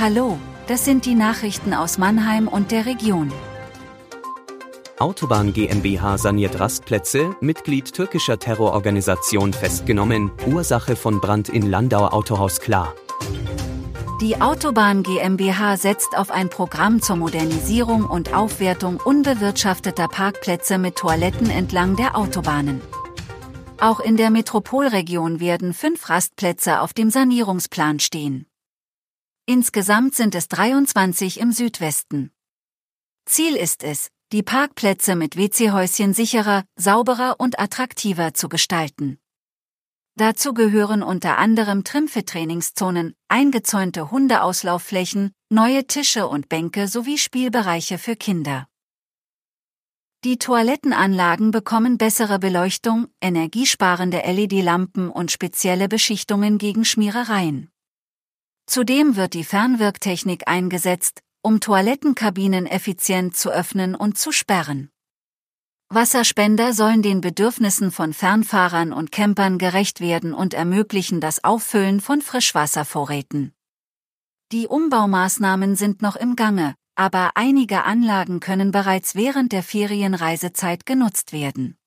Hallo, das sind die Nachrichten aus Mannheim und der Region. Autobahn GmbH saniert Rastplätze, Mitglied türkischer Terrororganisation festgenommen, Ursache von Brand in Landau Autohaus klar. Die Autobahn GmbH setzt auf ein Programm zur Modernisierung und Aufwertung unbewirtschafteter Parkplätze mit Toiletten entlang der Autobahnen. Auch in der Metropolregion werden fünf Rastplätze auf dem Sanierungsplan stehen. Insgesamt sind es 23 im Südwesten. Ziel ist es, die Parkplätze mit WC-Häuschen sicherer, sauberer und attraktiver zu gestalten. Dazu gehören unter anderem Trimpfe-Trainingszonen, eingezäunte Hundeauslaufflächen, neue Tische und Bänke sowie Spielbereiche für Kinder. Die Toilettenanlagen bekommen bessere Beleuchtung, energiesparende LED-Lampen und spezielle Beschichtungen gegen Schmierereien. Zudem wird die Fernwirktechnik eingesetzt, um Toilettenkabinen effizient zu öffnen und zu sperren. Wasserspender sollen den Bedürfnissen von Fernfahrern und Campern gerecht werden und ermöglichen das Auffüllen von Frischwasservorräten. Die Umbaumaßnahmen sind noch im Gange, aber einige Anlagen können bereits während der Ferienreisezeit genutzt werden.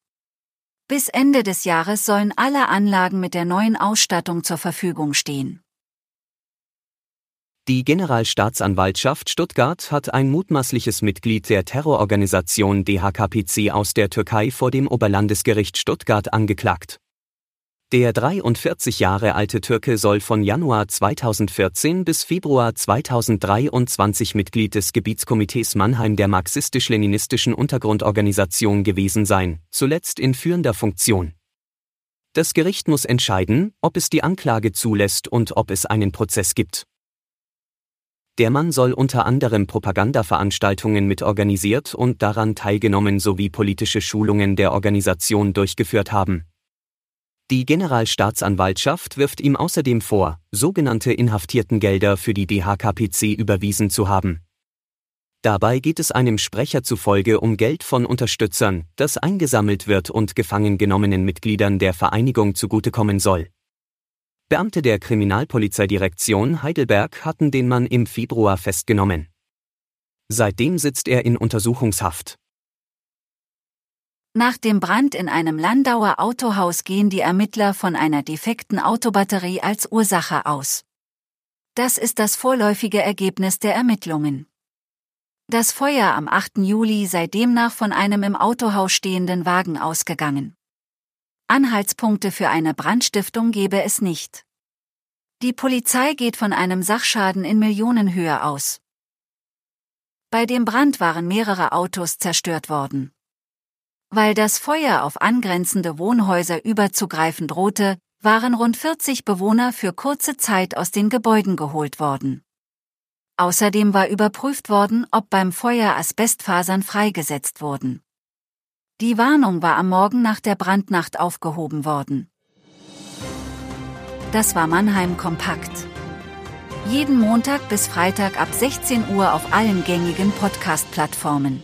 Bis Ende des Jahres sollen alle Anlagen mit der neuen Ausstattung zur Verfügung stehen. Die Generalstaatsanwaltschaft Stuttgart hat ein mutmaßliches Mitglied der Terrororganisation DHKPC aus der Türkei vor dem Oberlandesgericht Stuttgart angeklagt. Der 43 Jahre alte Türke soll von Januar 2014 bis Februar 2023 Mitglied des Gebietskomitees Mannheim der marxistisch-leninistischen Untergrundorganisation gewesen sein, zuletzt in führender Funktion. Das Gericht muss entscheiden, ob es die Anklage zulässt und ob es einen Prozess gibt. Der Mann soll unter anderem Propagandaveranstaltungen mitorganisiert und daran teilgenommen sowie politische Schulungen der Organisation durchgeführt haben. Die Generalstaatsanwaltschaft wirft ihm außerdem vor, sogenannte Inhaftiertengelder für die DHKPC überwiesen zu haben. Dabei geht es einem Sprecher zufolge um Geld von Unterstützern, das eingesammelt wird und gefangen genommenen Mitgliedern der Vereinigung zugutekommen soll. Beamte der Kriminalpolizeidirektion Heidelberg hatten den Mann im Februar festgenommen. Seitdem sitzt er in Untersuchungshaft. Nach dem Brand in einem Landauer Autohaus gehen die Ermittler von einer defekten Autobatterie als Ursache aus. Das ist das vorläufige Ergebnis der Ermittlungen. Das Feuer am 8. Juli sei demnach von einem im Autohaus stehenden Wagen ausgegangen. Anhaltspunkte für eine Brandstiftung gebe es nicht. Die Polizei geht von einem Sachschaden in Millionenhöhe aus. Bei dem Brand waren mehrere Autos zerstört worden. Weil das Feuer auf angrenzende Wohnhäuser überzugreifen drohte, waren rund 40 Bewohner für kurze Zeit aus den Gebäuden geholt worden. Außerdem war überprüft worden, ob beim Feuer Asbestfasern freigesetzt wurden. Die Warnung war am Morgen nach der Brandnacht aufgehoben worden. Das war Mannheim Kompakt. Jeden Montag bis Freitag ab 16 Uhr auf allen gängigen Podcast-Plattformen.